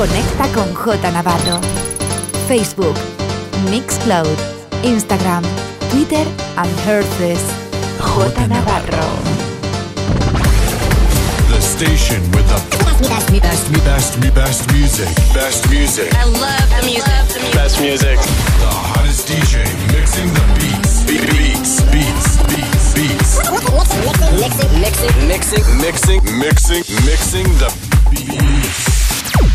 Conecta con J Navarro. Facebook, Mixcloud, Instagram, Twitter and Herces. J Navarro. The station with the best, me best, me best, me best music. Best music. I love the music. Best music. The hottest DJ mixing the beats. Be- beats, beats, beats, beats. Mixing, mixing, Mixing, mixing, mixing the beats.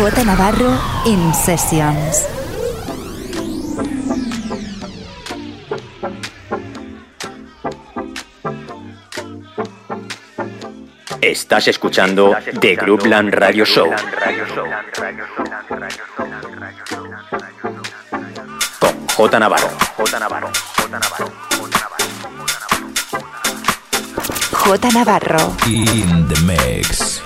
J Navarro in Sessions. Estás escuchando The Groupland Radio Show con J Navarro. J Navarro. J Navarro. J Navarro. In the mix.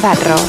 Navarro.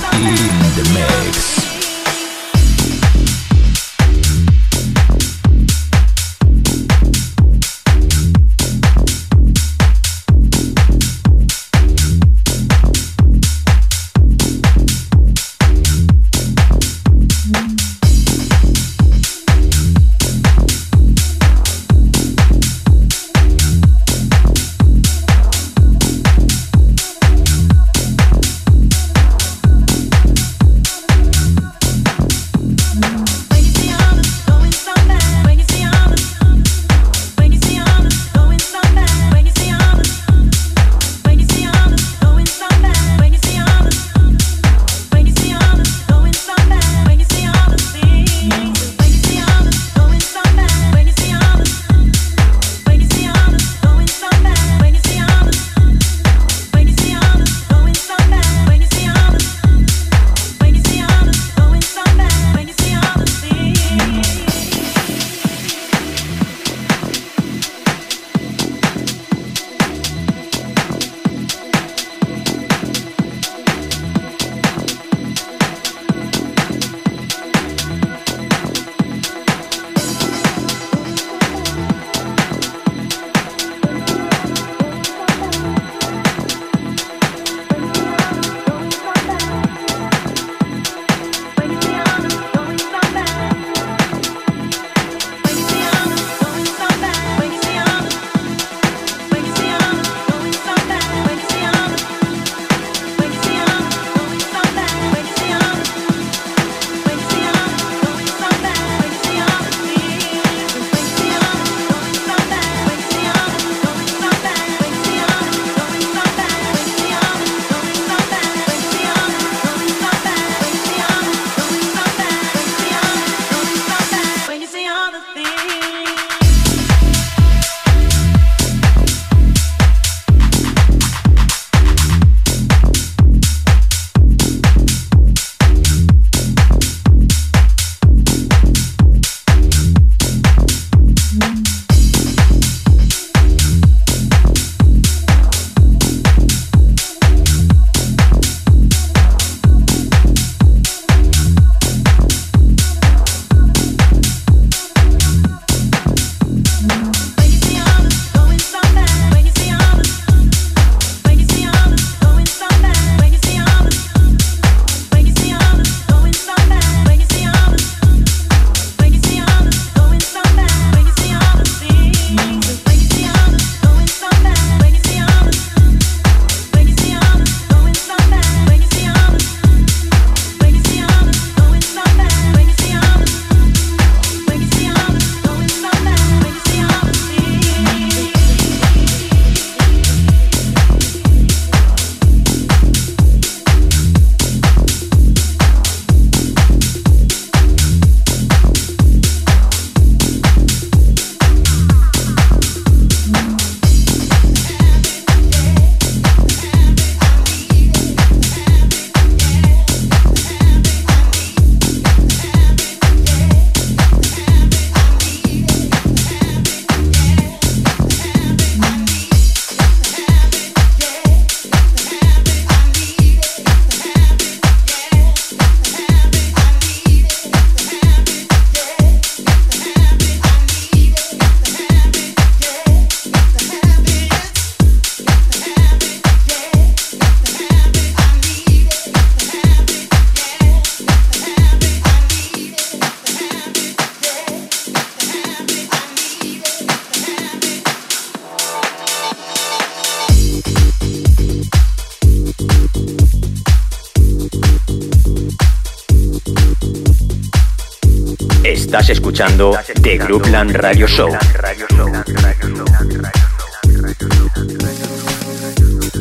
Escuchando The Groupland Radio Show.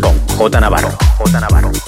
Con J Navarro. J Navarro.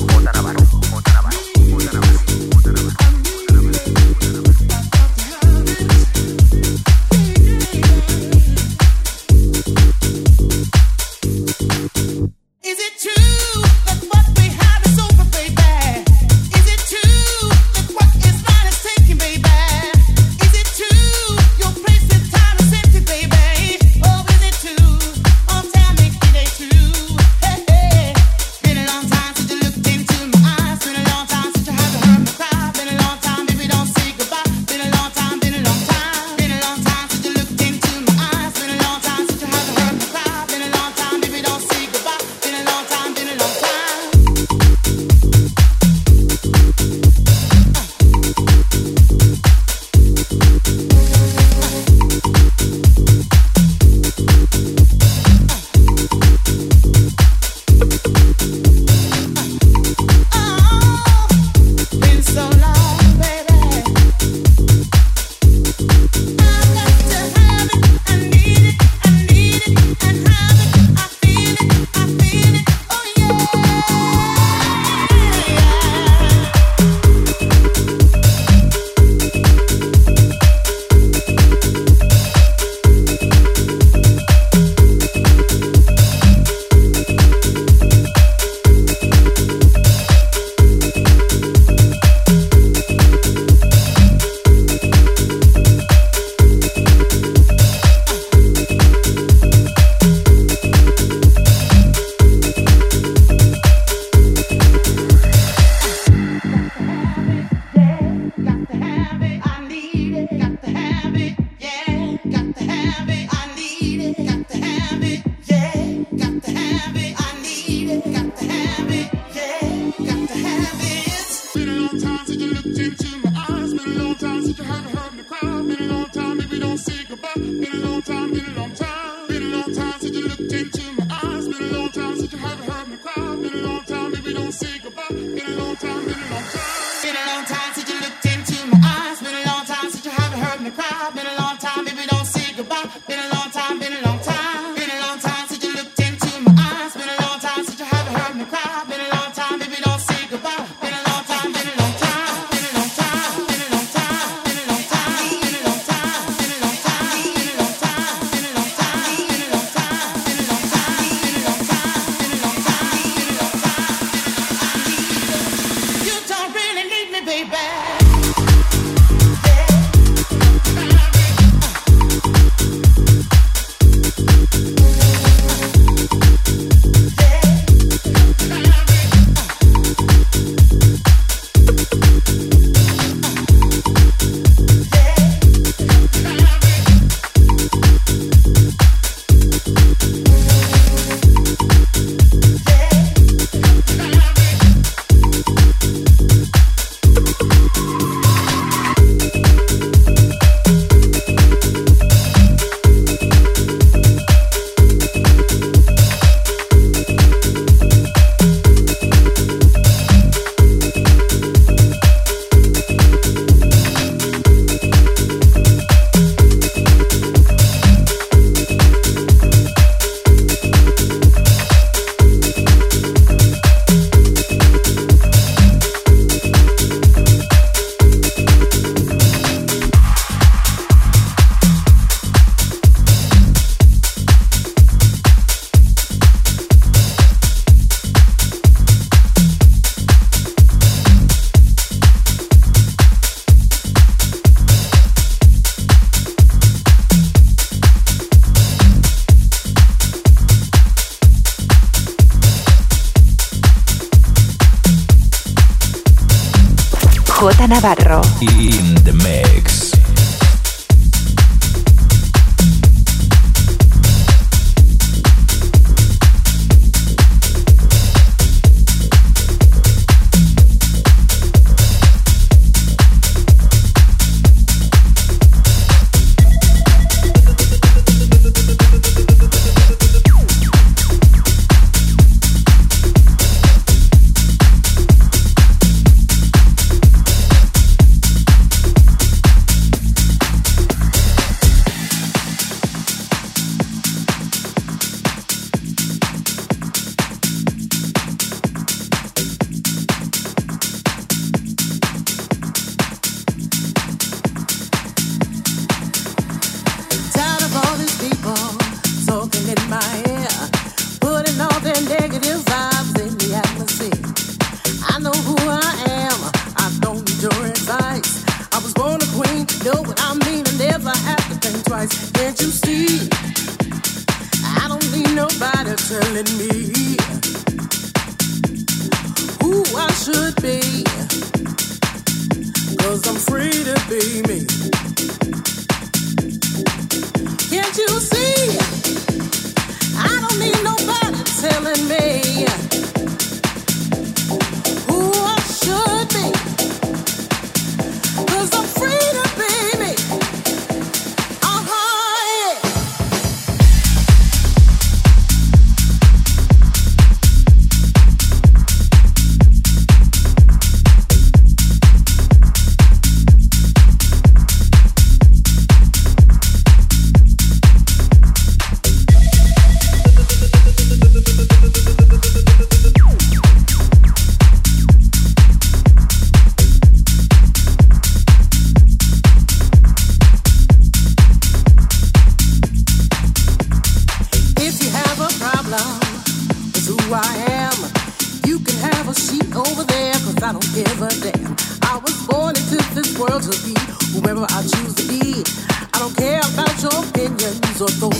Soto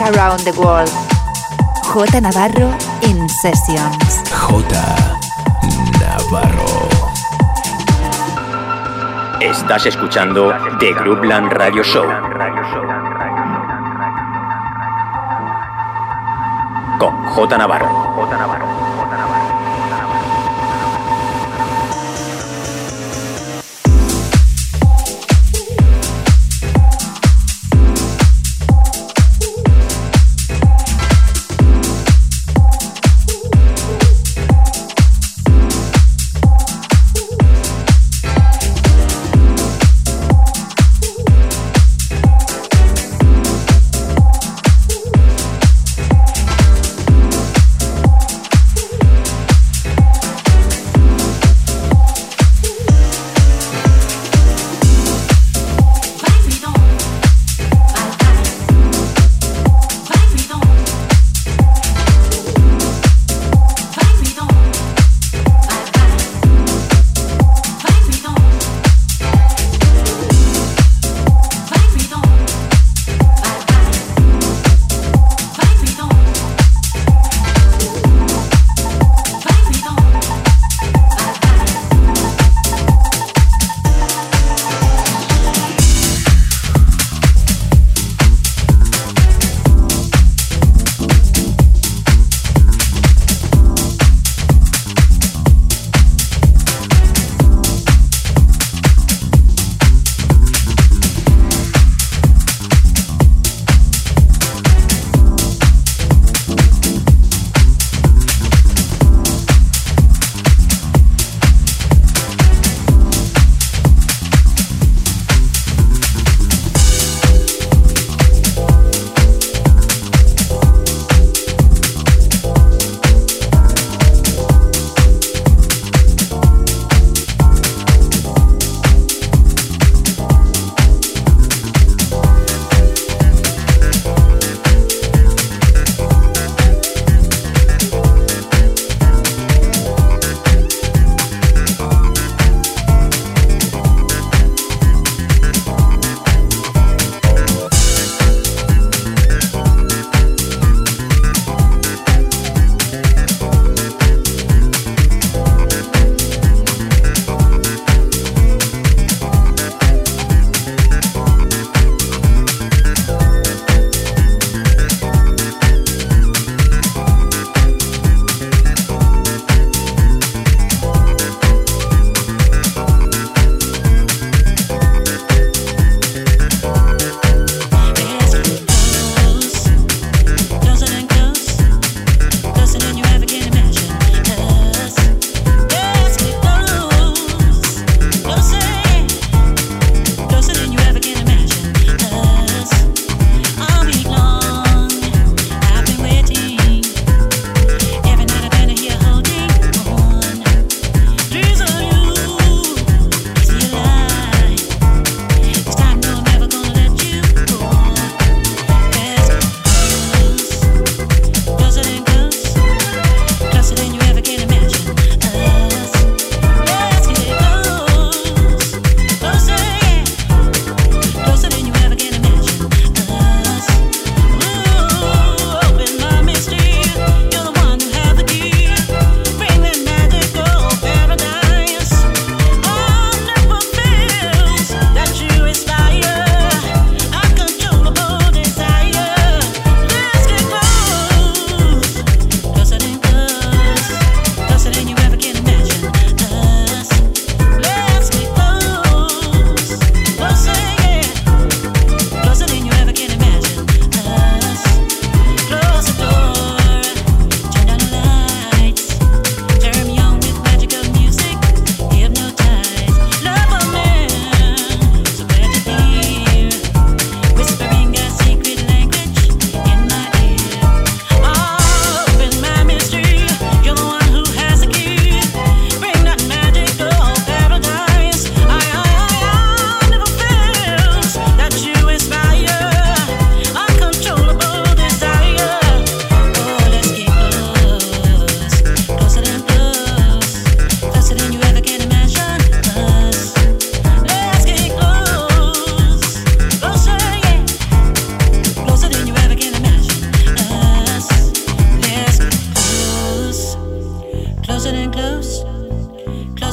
around the world. J Navarro in sessions. J Navarro. Estás escuchando The Groupland Radio Show. Con J Navarro.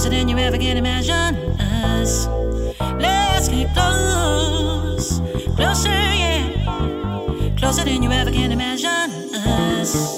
closer than you ever can imagine us. Let's get close, closer, yeah, closer than you ever can imagine us.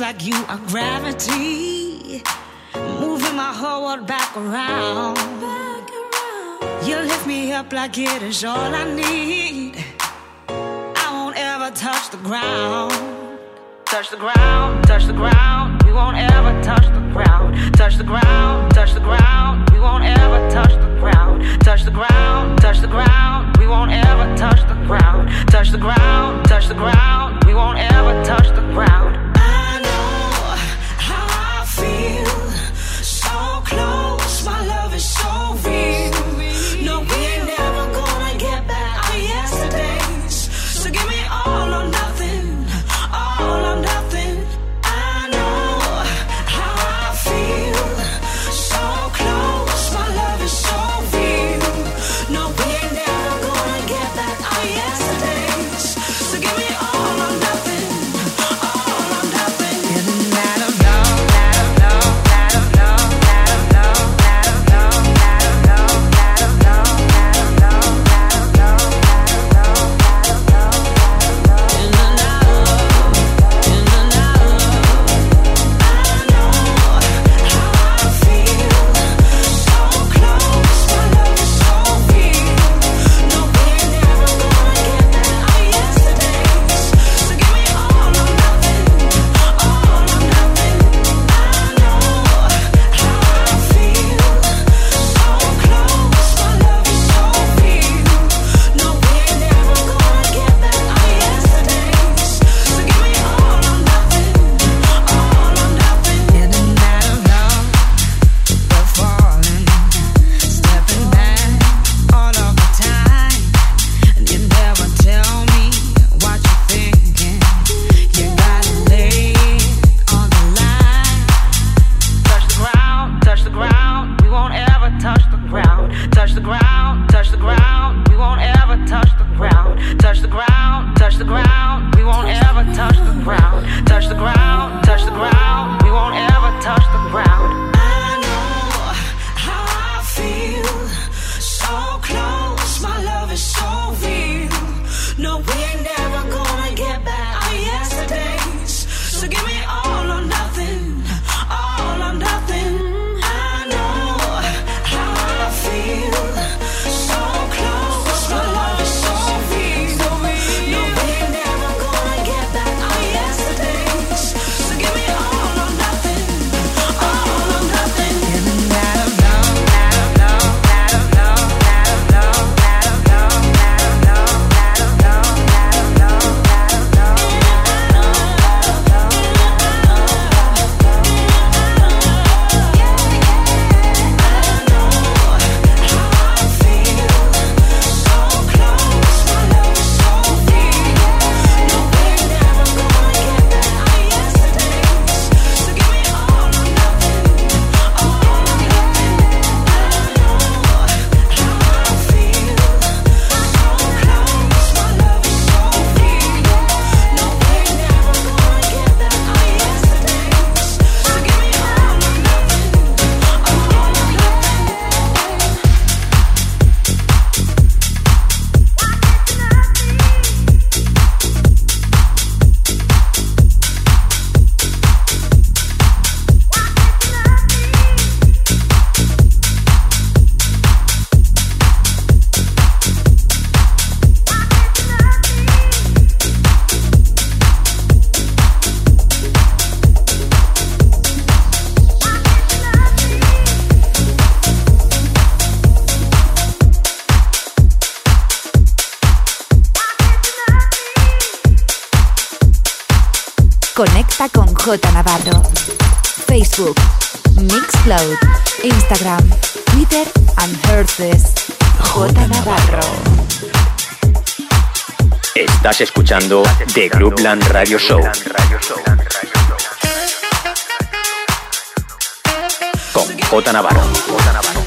Just like you are gravity. Moving my whole world back around. You lift me up like it is all I need. I won't ever touch the ground. Touch the ground, touch the ground. We won't ever touch the ground. Touch the ground, touch the ground. Conecta con J Navarro. Facebook, Mixcloud, Instagram, Twitter and Herces. J Navarro. Estás escuchando The Groupland Radio Show. Con J Navarro.